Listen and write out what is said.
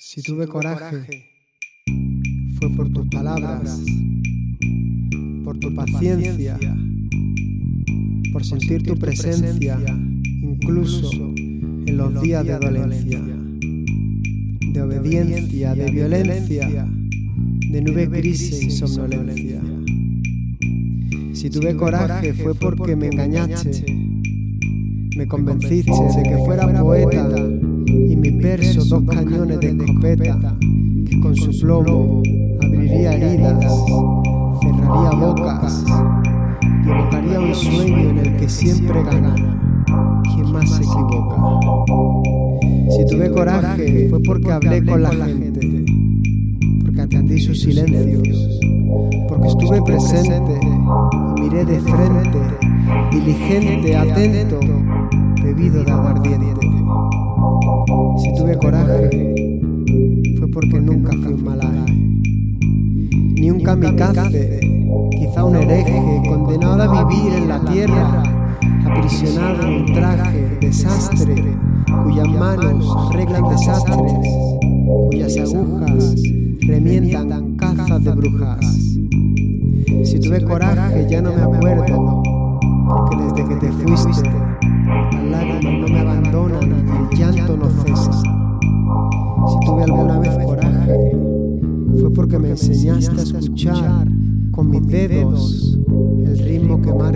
Si tuve coraje, fue por tus palabras, por tu paciencia, por sentir tu presencia, incluso en los días de dolencia, de obediencia, de violencia, de nube gris y somnolencia. Si tuve coraje fue porque me engañaste, me convenciste de que fuera poeta y mi verso dos cañones que con su plomo abriría heridas, cerraría bocas y evocaría un sueño en el que siempre gana quien más se equivoca. Si tuve coraje fue porque hablé con la gente, porque atendí sus silencios, porque estuve presente y miré de frente, diligente, atento, bebido de aguardiente. Si tuve coraje, ni un kamikaze, quizá un hereje, condenado a vivir en la tierra, aprisionado en un traje, desastre, cuyas manos arreglan desastres, cuyas agujas remientan cazas de brujas. Si tuve coraje, ya no me acuerdo, porque desde que te fuiste, las que me enseñaste a escuchar con mis dedos el ritmo que más